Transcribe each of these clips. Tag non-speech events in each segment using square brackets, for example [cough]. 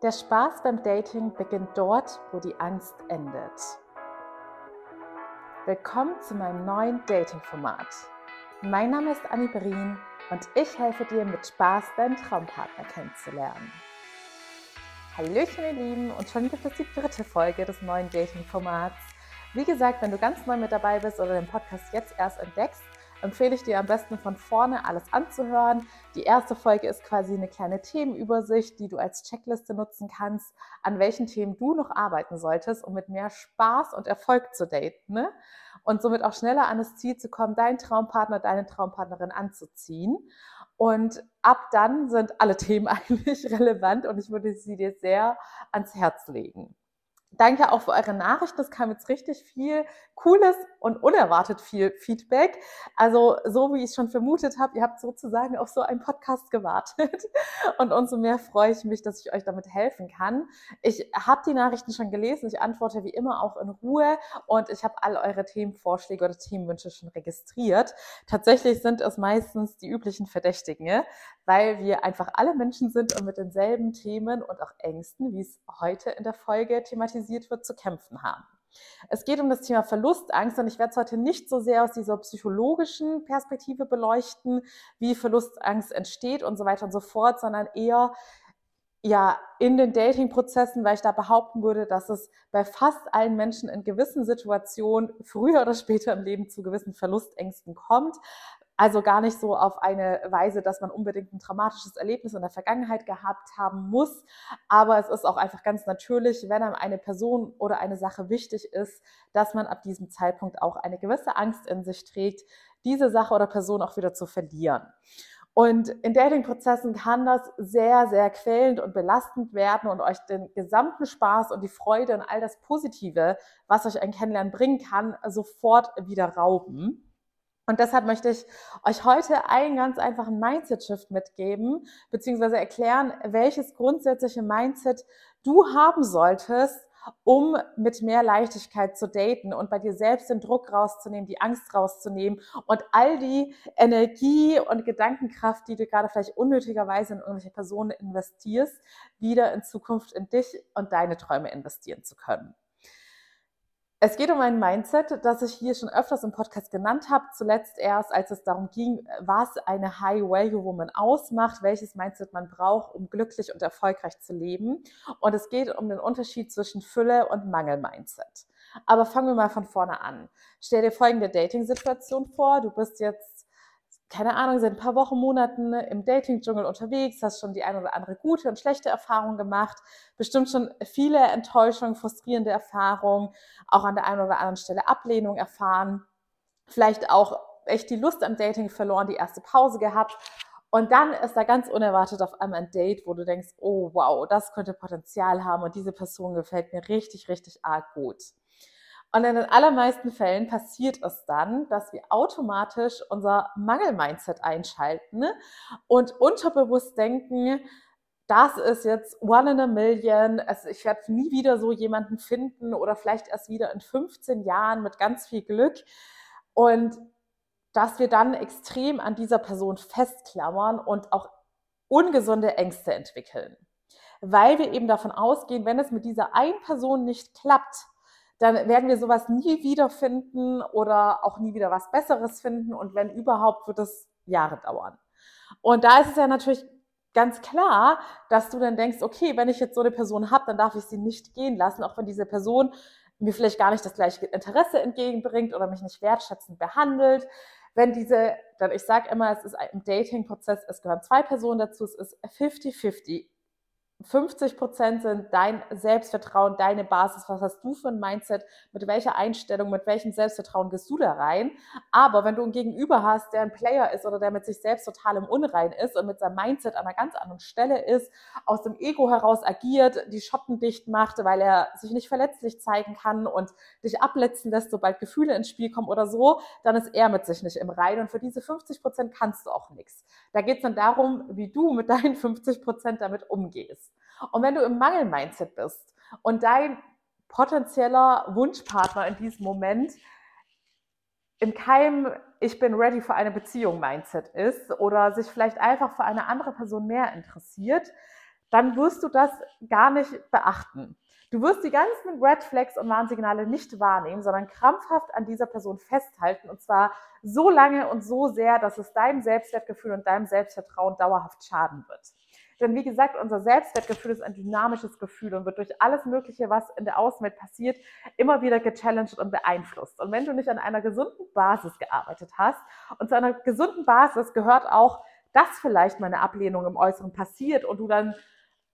Der Spaß beim Dating beginnt dort, wo die Angst endet. Willkommen zu meinem neuen Dating-Format. Mein Name ist Annie Berin und ich helfe dir mit Spaß deinen Traumpartner kennenzulernen. Hallöchen ihr Lieben und schon gibt es die dritte Folge des neuen Dating-Formats. Wie gesagt, wenn du ganz neu mit dabei bist oder den Podcast jetzt erst entdeckst, empfehle ich dir am besten von vorne alles anzuhören. Die erste Folge ist quasi eine kleine Themenübersicht, die du als Checkliste nutzen kannst, an welchen Themen du noch arbeiten solltest, um mit mehr Spaß und Erfolg zu daten ne? und somit auch schneller an das Ziel zu kommen, deinen Traumpartner, deine Traumpartnerin anzuziehen. Und ab dann sind alle Themen [laughs] eigentlich relevant und ich würde sie dir sehr ans Herz legen. Danke auch für eure Nachrichten. Es kam jetzt richtig viel cooles und unerwartet viel Feedback. Also so wie ich es schon vermutet habe, ihr habt sozusagen auf so einen Podcast gewartet. [laughs] Und umso mehr freue ich mich, dass ich euch damit helfen kann. Ich habe die Nachrichten schon gelesen. Ich antworte wie immer auch in Ruhe und ich habe all eure Themenvorschläge oder Themenwünsche schon registriert. Tatsächlich sind es meistens die üblichen Verdächtigen, weil wir einfach alle Menschen sind und mit denselben Themen und auch Ängsten, wie es heute in der Folge thematisiert wird, zu kämpfen haben. Es geht um das Thema Verlustangst und ich werde es heute nicht so sehr aus dieser psychologischen Perspektive beleuchten, wie Verlustangst entsteht und so weiter und so fort, sondern eher ja in den Dating-Prozessen, weil ich da behaupten würde, dass es bei fast allen Menschen in gewissen Situationen früher oder später im Leben zu gewissen Verlustängsten kommt, also gar nicht so auf eine Weise, dass man unbedingt ein traumatisches Erlebnis in der Vergangenheit gehabt haben muss. Aber es ist auch einfach ganz natürlich, wenn einem eine Person oder eine Sache wichtig ist, dass man ab diesem Zeitpunkt auch eine gewisse Angst in sich trägt, diese Sache oder Person auch wieder zu verlieren. Und in Dating-Prozessen kann das sehr, sehr quälend und belastend werden und euch den gesamten Spaß und die Freude und all das Positive, was euch ein Kennenlernen bringen kann, sofort wieder rauben. Und deshalb möchte ich euch heute einen ganz einfachen Mindset-Shift mitgeben, beziehungsweise erklären, welches grundsätzliche Mindset du haben solltest, um mit mehr Leichtigkeit zu daten und bei dir selbst den Druck rauszunehmen, die Angst rauszunehmen und all die Energie und Gedankenkraft, die du gerade vielleicht unnötigerweise in irgendwelche Personen investierst, wieder in Zukunft in dich und deine Träume investieren zu können. Es geht um ein Mindset, das ich hier schon öfters im Podcast genannt habe. Zuletzt erst, als es darum ging, was eine High-Value-Woman ausmacht, welches Mindset man braucht, um glücklich und erfolgreich zu leben. Und es geht um den Unterschied zwischen Fülle und Mangel-Mindset. Aber fangen wir mal von vorne an. Stell dir folgende Dating-Situation vor. Du bist jetzt keine Ahnung, seit ein paar Wochen, Monaten im Dating-Dschungel unterwegs, hast schon die eine oder andere gute und schlechte Erfahrung gemacht, bestimmt schon viele Enttäuschungen, frustrierende Erfahrungen, auch an der einen oder anderen Stelle Ablehnung erfahren, vielleicht auch echt die Lust am Dating verloren, die erste Pause gehabt. Und dann ist da ganz unerwartet auf einmal ein Date, wo du denkst, oh wow, das könnte Potenzial haben und diese Person gefällt mir richtig, richtig arg gut. Und in den allermeisten Fällen passiert es dann, dass wir automatisch unser Mangel-Mindset einschalten und unterbewusst denken, das ist jetzt one in a million, also ich werde nie wieder so jemanden finden oder vielleicht erst wieder in 15 Jahren mit ganz viel Glück. Und dass wir dann extrem an dieser Person festklammern und auch ungesunde Ängste entwickeln. Weil wir eben davon ausgehen, wenn es mit dieser einen Person nicht klappt, dann werden wir sowas nie wieder finden oder auch nie wieder was Besseres finden. Und wenn überhaupt, wird es Jahre dauern. Und da ist es ja natürlich ganz klar, dass du dann denkst, okay, wenn ich jetzt so eine Person habe, dann darf ich sie nicht gehen lassen, auch wenn diese Person mir vielleicht gar nicht das gleiche Interesse entgegenbringt oder mich nicht wertschätzend behandelt. Wenn diese, dann ich sage immer, es ist ein Dating-Prozess, es gehören zwei Personen dazu, es ist 50-50. 50 Prozent sind dein Selbstvertrauen, deine Basis. Was hast du für ein Mindset? Mit welcher Einstellung, mit welchem Selbstvertrauen gehst du da rein? Aber wenn du ein Gegenüber hast, der ein Player ist oder der mit sich selbst total im Unrein ist und mit seinem Mindset an einer ganz anderen Stelle ist, aus dem Ego heraus agiert, die Schotten dicht macht, weil er sich nicht verletzlich zeigen kann und dich abletzen lässt, sobald Gefühle ins Spiel kommen oder so, dann ist er mit sich nicht im Rein. Und für diese 50 Prozent kannst du auch nichts. Da geht es dann darum, wie du mit deinen 50 Prozent damit umgehst. Und wenn du im Mangel-Mindset bist und dein potenzieller Wunschpartner in diesem Moment in keinem Ich bin ready für eine Beziehung Mindset ist oder sich vielleicht einfach für eine andere Person mehr interessiert, dann wirst du das gar nicht beachten. Du wirst die ganzen Red Flags und Warnsignale nicht wahrnehmen, sondern krampfhaft an dieser Person festhalten und zwar so lange und so sehr, dass es deinem Selbstwertgefühl und deinem Selbstvertrauen dauerhaft schaden wird. Denn wie gesagt, unser Selbstwertgefühl ist ein dynamisches Gefühl und wird durch alles Mögliche, was in der Außenwelt passiert, immer wieder gechallenged und beeinflusst. Und wenn du nicht an einer gesunden Basis gearbeitet hast, und zu einer gesunden Basis gehört auch, dass vielleicht mal eine Ablehnung im Äußeren passiert und du dann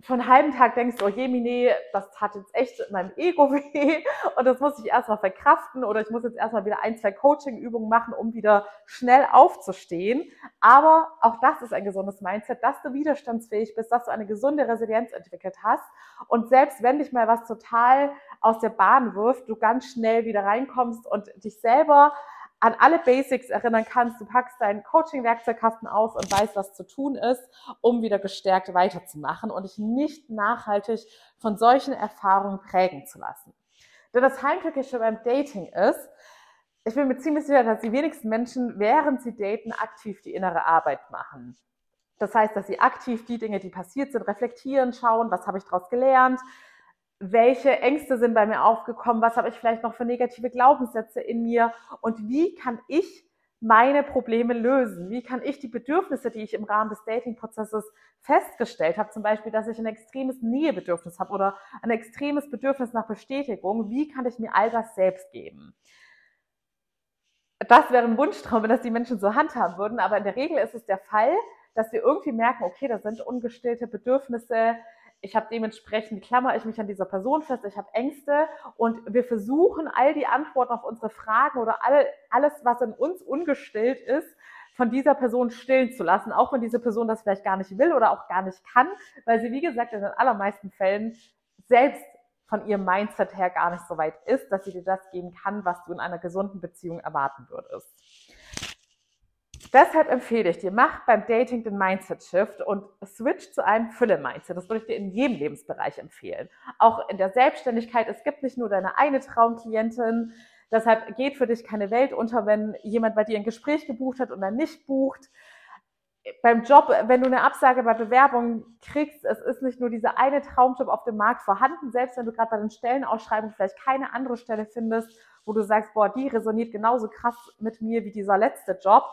für einen halben Tag denkst, oh je, Mine, das hat jetzt echt meinem Ego [laughs] weh und das muss ich erstmal verkraften oder ich muss jetzt erstmal wieder ein, zwei Coaching-Übungen machen, um wieder schnell aufzustehen. Aber auch das ist ein gesundes Mindset, dass du widerstandsfähig bist, dass du eine gesunde Resilienz entwickelt hast und selbst wenn dich mal was total aus der Bahn wirft, du ganz schnell wieder reinkommst und dich selber an alle Basics erinnern kannst. Du packst deinen Coaching-Werkzeugkasten aus und weißt, was zu tun ist, um wieder gestärkt weiterzumachen und dich nicht nachhaltig von solchen Erfahrungen prägen zu lassen. Denn das Heimtückische beim Dating ist, ich bin mir ziemlich sicher, dass die wenigsten Menschen, während sie daten, aktiv die innere Arbeit machen. Das heißt, dass sie aktiv die Dinge, die passiert sind, reflektieren, schauen, was habe ich daraus gelernt, welche Ängste sind bei mir aufgekommen, was habe ich vielleicht noch für negative Glaubenssätze in mir und wie kann ich meine Probleme lösen? Wie kann ich die Bedürfnisse, die ich im Rahmen des Dating-Prozesses festgestellt habe, zum Beispiel, dass ich ein extremes Nähebedürfnis habe oder ein extremes Bedürfnis nach Bestätigung, wie kann ich mir all das selbst geben? Das wäre ein Wunschtraum, wenn das die Menschen so handhaben würden, aber in der Regel ist es der Fall, dass wir irgendwie merken, okay, da sind ungestillte Bedürfnisse, ich habe dementsprechend, klammer ich mich an dieser Person fest, ich habe Ängste und wir versuchen all die Antworten auf unsere Fragen oder all, alles, was in uns ungestillt ist, von dieser Person stillen zu lassen, auch wenn diese Person das vielleicht gar nicht will oder auch gar nicht kann, weil sie, wie gesagt, in den allermeisten Fällen selbst von ihrem Mindset her gar nicht so weit ist, dass sie dir das geben kann, was du in einer gesunden Beziehung erwarten würdest. Deshalb empfehle ich dir, mach beim Dating den Mindset-Shift und switch zu einem Fülle-Mindset. Das würde ich dir in jedem Lebensbereich empfehlen. Auch in der Selbstständigkeit. Es gibt nicht nur deine eine Traumklientin. Deshalb geht für dich keine Welt unter, wenn jemand bei dir ein Gespräch gebucht hat und dann nicht bucht. Beim Job, wenn du eine Absage bei Bewerbung kriegst, es ist nicht nur dieser eine Traumjob auf dem Markt vorhanden, selbst wenn du gerade bei den Stellenausschreibungen vielleicht keine andere Stelle findest, wo du sagst, boah, die resoniert genauso krass mit mir wie dieser letzte Job,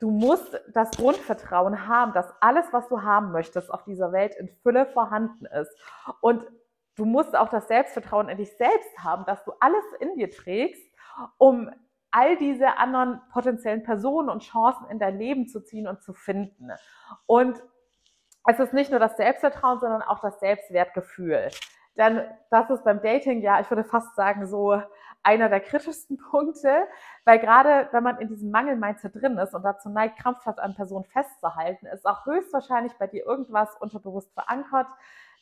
Du musst das Grundvertrauen haben, dass alles, was du haben möchtest auf dieser Welt in Fülle vorhanden ist. Und du musst auch das Selbstvertrauen in dich selbst haben, dass du alles in dir trägst, um all diese anderen potenziellen Personen und Chancen in dein Leben zu ziehen und zu finden. Und es ist nicht nur das Selbstvertrauen, sondern auch das Selbstwertgefühl. Denn das ist beim Dating ja, ich würde fast sagen, so einer der kritischsten [laughs] Punkte, weil gerade wenn man in diesem Mangel-Mindset drin ist und dazu neigt, krampfhaft an Personen festzuhalten, ist auch höchstwahrscheinlich bei dir irgendwas unterbewusst verankert,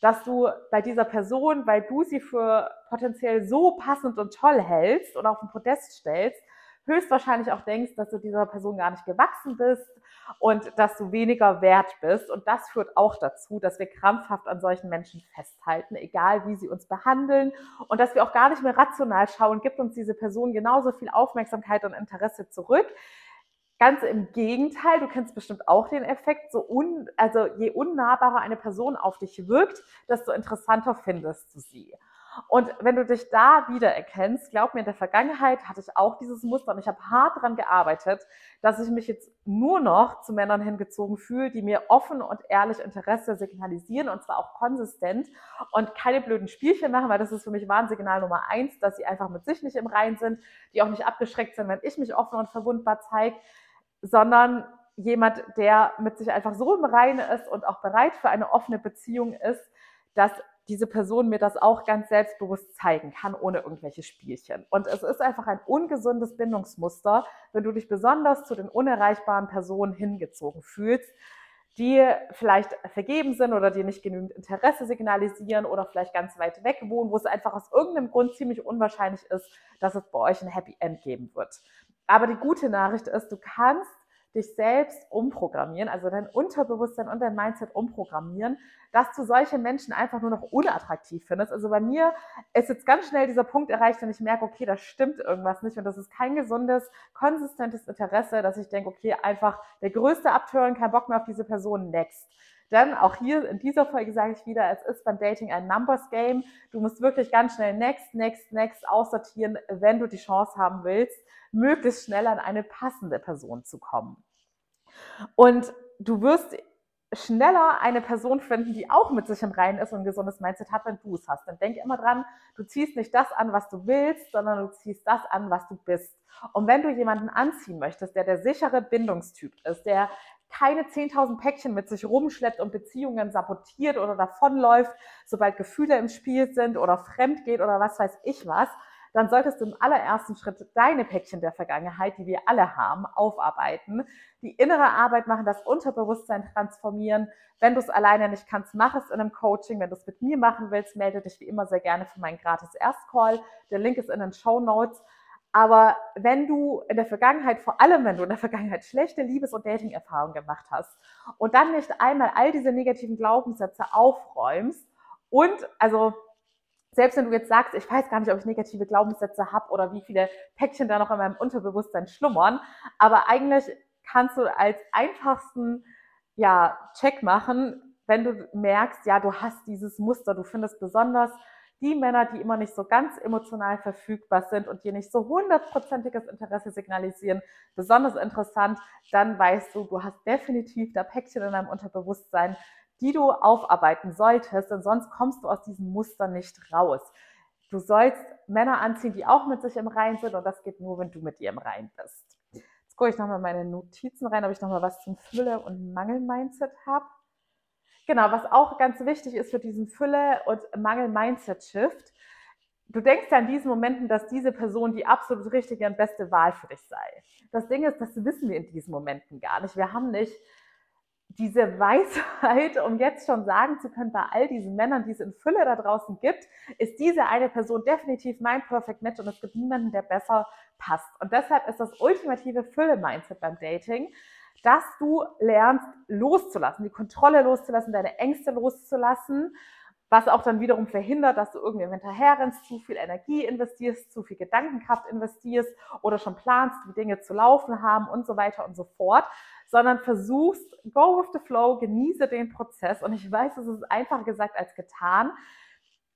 dass du bei dieser Person, weil du sie für potenziell so passend und toll hältst und auf den Podest stellst, höchstwahrscheinlich auch denkst, dass du dieser Person gar nicht gewachsen bist und dass du weniger wert bist. Und das führt auch dazu, dass wir krampfhaft an solchen Menschen festhalten, egal wie sie uns behandeln und dass wir auch gar nicht mehr rational schauen, gibt uns diese Person genauso viel Aufmerksamkeit und Interesse zurück. Ganz im Gegenteil, du kennst bestimmt auch den Effekt, so un, also je unnahbarer eine Person auf dich wirkt, desto interessanter findest du sie. Und wenn du dich da wiedererkennst, glaub mir, in der Vergangenheit hatte ich auch dieses Muster und ich habe hart daran gearbeitet, dass ich mich jetzt nur noch zu Männern hingezogen fühle, die mir offen und ehrlich Interesse signalisieren und zwar auch konsistent und keine blöden Spielchen machen, weil das ist für mich Warnsignal Nummer eins, dass sie einfach mit sich nicht im Rein sind, die auch nicht abgeschreckt sind, wenn ich mich offen und verwundbar zeige, sondern jemand, der mit sich einfach so im Reinen ist und auch bereit für eine offene Beziehung ist, dass diese Person mir das auch ganz selbstbewusst zeigen kann, ohne irgendwelche Spielchen. Und es ist einfach ein ungesundes Bindungsmuster, wenn du dich besonders zu den unerreichbaren Personen hingezogen fühlst, die vielleicht vergeben sind oder die nicht genügend Interesse signalisieren oder vielleicht ganz weit weg wohnen, wo es einfach aus irgendeinem Grund ziemlich unwahrscheinlich ist, dass es bei euch ein Happy End geben wird. Aber die gute Nachricht ist, du kannst dich selbst umprogrammieren, also dein Unterbewusstsein und dein Mindset umprogrammieren, dass du solche Menschen einfach nur noch unattraktiv findest. Also bei mir ist jetzt ganz schnell dieser Punkt erreicht, wenn ich merke, okay, da stimmt irgendwas nicht und das ist kein gesundes, konsistentes Interesse, dass ich denke, okay, einfach der größte Abtören, kein Bock mehr auf diese Person, next. Denn auch hier in dieser Folge sage ich wieder, es ist beim Dating ein Numbers Game. Du musst wirklich ganz schnell next, next, next aussortieren, wenn du die Chance haben willst, möglichst schnell an eine passende Person zu kommen. Und du wirst schneller eine Person finden, die auch mit sich im Reinen ist und ein gesundes Mindset hat, wenn du es hast. Dann denk immer dran, du ziehst nicht das an, was du willst, sondern du ziehst das an, was du bist. Und wenn du jemanden anziehen möchtest, der der sichere Bindungstyp ist, der keine 10.000 Päckchen mit sich rumschleppt und Beziehungen sabotiert oder davonläuft, sobald Gefühle im Spiel sind oder fremd geht oder was weiß ich was, dann solltest du im allerersten Schritt deine Päckchen der Vergangenheit, die wir alle haben, aufarbeiten, die innere Arbeit machen, das Unterbewusstsein transformieren. Wenn du es alleine nicht kannst, mach es in einem Coaching. Wenn du es mit mir machen willst, melde dich wie immer sehr gerne für meinen gratis Erstcall. Der Link ist in den Show Notes. Aber wenn du in der Vergangenheit, vor allem wenn du in der Vergangenheit schlechte Liebes- und Dating-Erfahrungen gemacht hast und dann nicht einmal all diese negativen Glaubenssätze aufräumst und also selbst wenn du jetzt sagst, ich weiß gar nicht, ob ich negative Glaubenssätze habe oder wie viele Päckchen da noch in meinem Unterbewusstsein schlummern, aber eigentlich kannst du als einfachsten ja, Check machen, wenn du merkst, ja, du hast dieses Muster, du findest besonders die Männer, die immer nicht so ganz emotional verfügbar sind und dir nicht so hundertprozentiges Interesse signalisieren, besonders interessant, dann weißt du, du hast definitiv da Päckchen in deinem Unterbewusstsein, die du aufarbeiten solltest, denn sonst kommst du aus diesem Muster nicht raus. Du sollst Männer anziehen, die auch mit sich im Rein sind und das geht nur, wenn du mit dir im Rein bist. Jetzt gucke ich nochmal meine Notizen rein, ob ich nochmal was zum Fülle- und Mangel-Mindset habe. Genau, was auch ganz wichtig ist für diesen Fülle- und Mangel-Mindset-Shift, du denkst ja in diesen Momenten, dass diese Person die absolut richtige und beste Wahl für dich sei. Das Ding ist, das wissen wir in diesen Momenten gar nicht. Wir haben nicht diese Weisheit, um jetzt schon sagen zu können, bei all diesen Männern, die es in Fülle da draußen gibt, ist diese eine Person definitiv mein Perfect Match und es gibt niemanden, der besser passt. Und deshalb ist das ultimative Fülle-Mindset beim Dating, dass du lernst loszulassen, die Kontrolle loszulassen, deine Ängste loszulassen, was auch dann wiederum verhindert, dass du irgendwie hinterherrennst, zu viel Energie investierst, zu viel Gedankenkraft investierst oder schon planst, wie Dinge zu laufen haben und so weiter und so fort, sondern versuchst, go with the flow, genieße den Prozess. Und ich weiß, es ist einfacher gesagt als getan.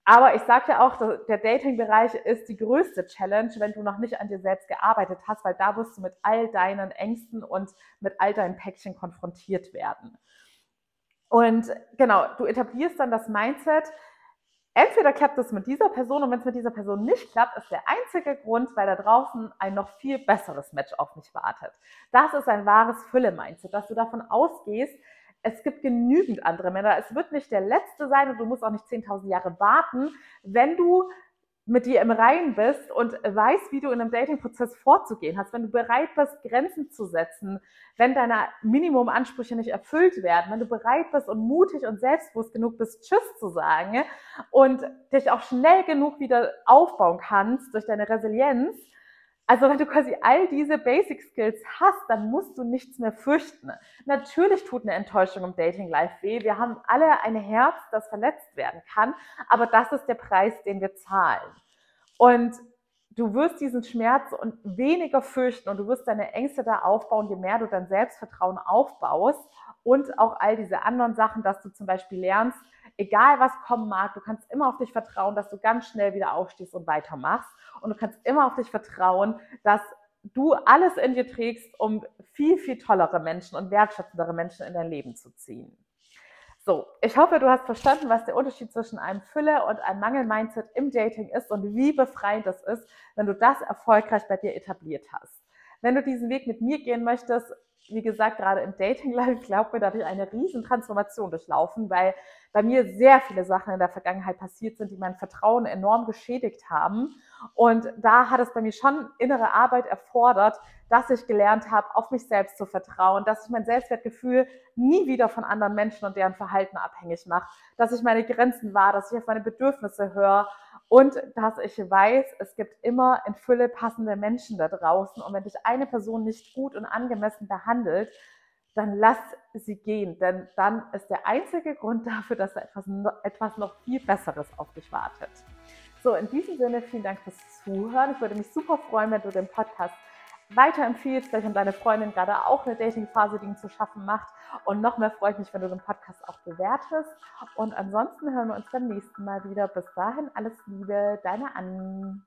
Aber ich sage ja auch, der Dating-Bereich ist die größte Challenge, wenn du noch nicht an dir selbst gearbeitet hast, weil da wirst du mit all deinen Ängsten und mit all deinen Päckchen konfrontiert werden. Und genau, du etablierst dann das Mindset, entweder klappt es mit dieser Person und wenn es mit dieser Person nicht klappt, ist der einzige Grund, weil da draußen ein noch viel besseres Match auf mich wartet. Das ist ein wahres Fülle-Mindset, dass du davon ausgehst, es gibt genügend andere Männer. Es wird nicht der letzte sein und du musst auch nicht 10.000 Jahre warten, wenn du mit dir im Reinen bist und weißt, wie du in einem Dating-Prozess vorzugehen hast, wenn du bereit bist, Grenzen zu setzen, wenn deine Minimumansprüche nicht erfüllt werden, wenn du bereit bist und mutig und selbstbewusst genug bist, Tschüss zu sagen und dich auch schnell genug wieder aufbauen kannst durch deine Resilienz, also wenn du quasi all diese Basic Skills hast, dann musst du nichts mehr fürchten. Natürlich tut eine Enttäuschung im Dating Life weh. Wir haben alle ein Herz, das verletzt werden kann, aber das ist der Preis, den wir zahlen. Und du wirst diesen Schmerz und weniger fürchten und du wirst deine Ängste da aufbauen, je mehr du dein Selbstvertrauen aufbaust und auch all diese anderen Sachen, dass du zum Beispiel lernst, egal was kommen mag, du kannst immer auf dich vertrauen, dass du ganz schnell wieder aufstehst und weitermachst. Und du kannst immer auf dich vertrauen, dass du alles in dir trägst, um viel, viel tollere Menschen und wertschätzendere Menschen in dein Leben zu ziehen. So, ich hoffe, du hast verstanden, was der Unterschied zwischen einem Fülle- und einem Mangel-Mindset im Dating ist und wie befreiend es ist, wenn du das erfolgreich bei dir etabliert hast. Wenn du diesen Weg mit mir gehen möchtest, wie gesagt, gerade im Dating-Life, glaub mir, da habe ich eine riesen Transformation durchlaufen, weil bei mir sehr viele Sachen in der Vergangenheit passiert sind, die mein Vertrauen enorm geschädigt haben. Und da hat es bei mir schon innere Arbeit erfordert, dass ich gelernt habe, auf mich selbst zu vertrauen, dass ich mein Selbstwertgefühl nie wieder von anderen Menschen und deren Verhalten abhängig mache, dass ich meine Grenzen wahr, dass ich auf meine Bedürfnisse höre und dass ich weiß, es gibt immer in Fülle passende Menschen da draußen. Und wenn dich eine Person nicht gut und angemessen behandelt, dann lass sie gehen. Denn dann ist der einzige Grund dafür, dass da etwas, etwas noch viel Besseres auf dich wartet. So, in diesem Sinne, vielen Dank fürs Zuhören. Ich würde mich super freuen, wenn du den Podcast weiterempfiehlst, vielleicht an deine Freundin gerade auch eine Dating-Phase, die ihn zu schaffen macht. Und noch mehr freue ich mich, wenn du den Podcast auch bewertest. Und ansonsten hören wir uns beim nächsten Mal wieder. Bis dahin alles Liebe, deine Anne.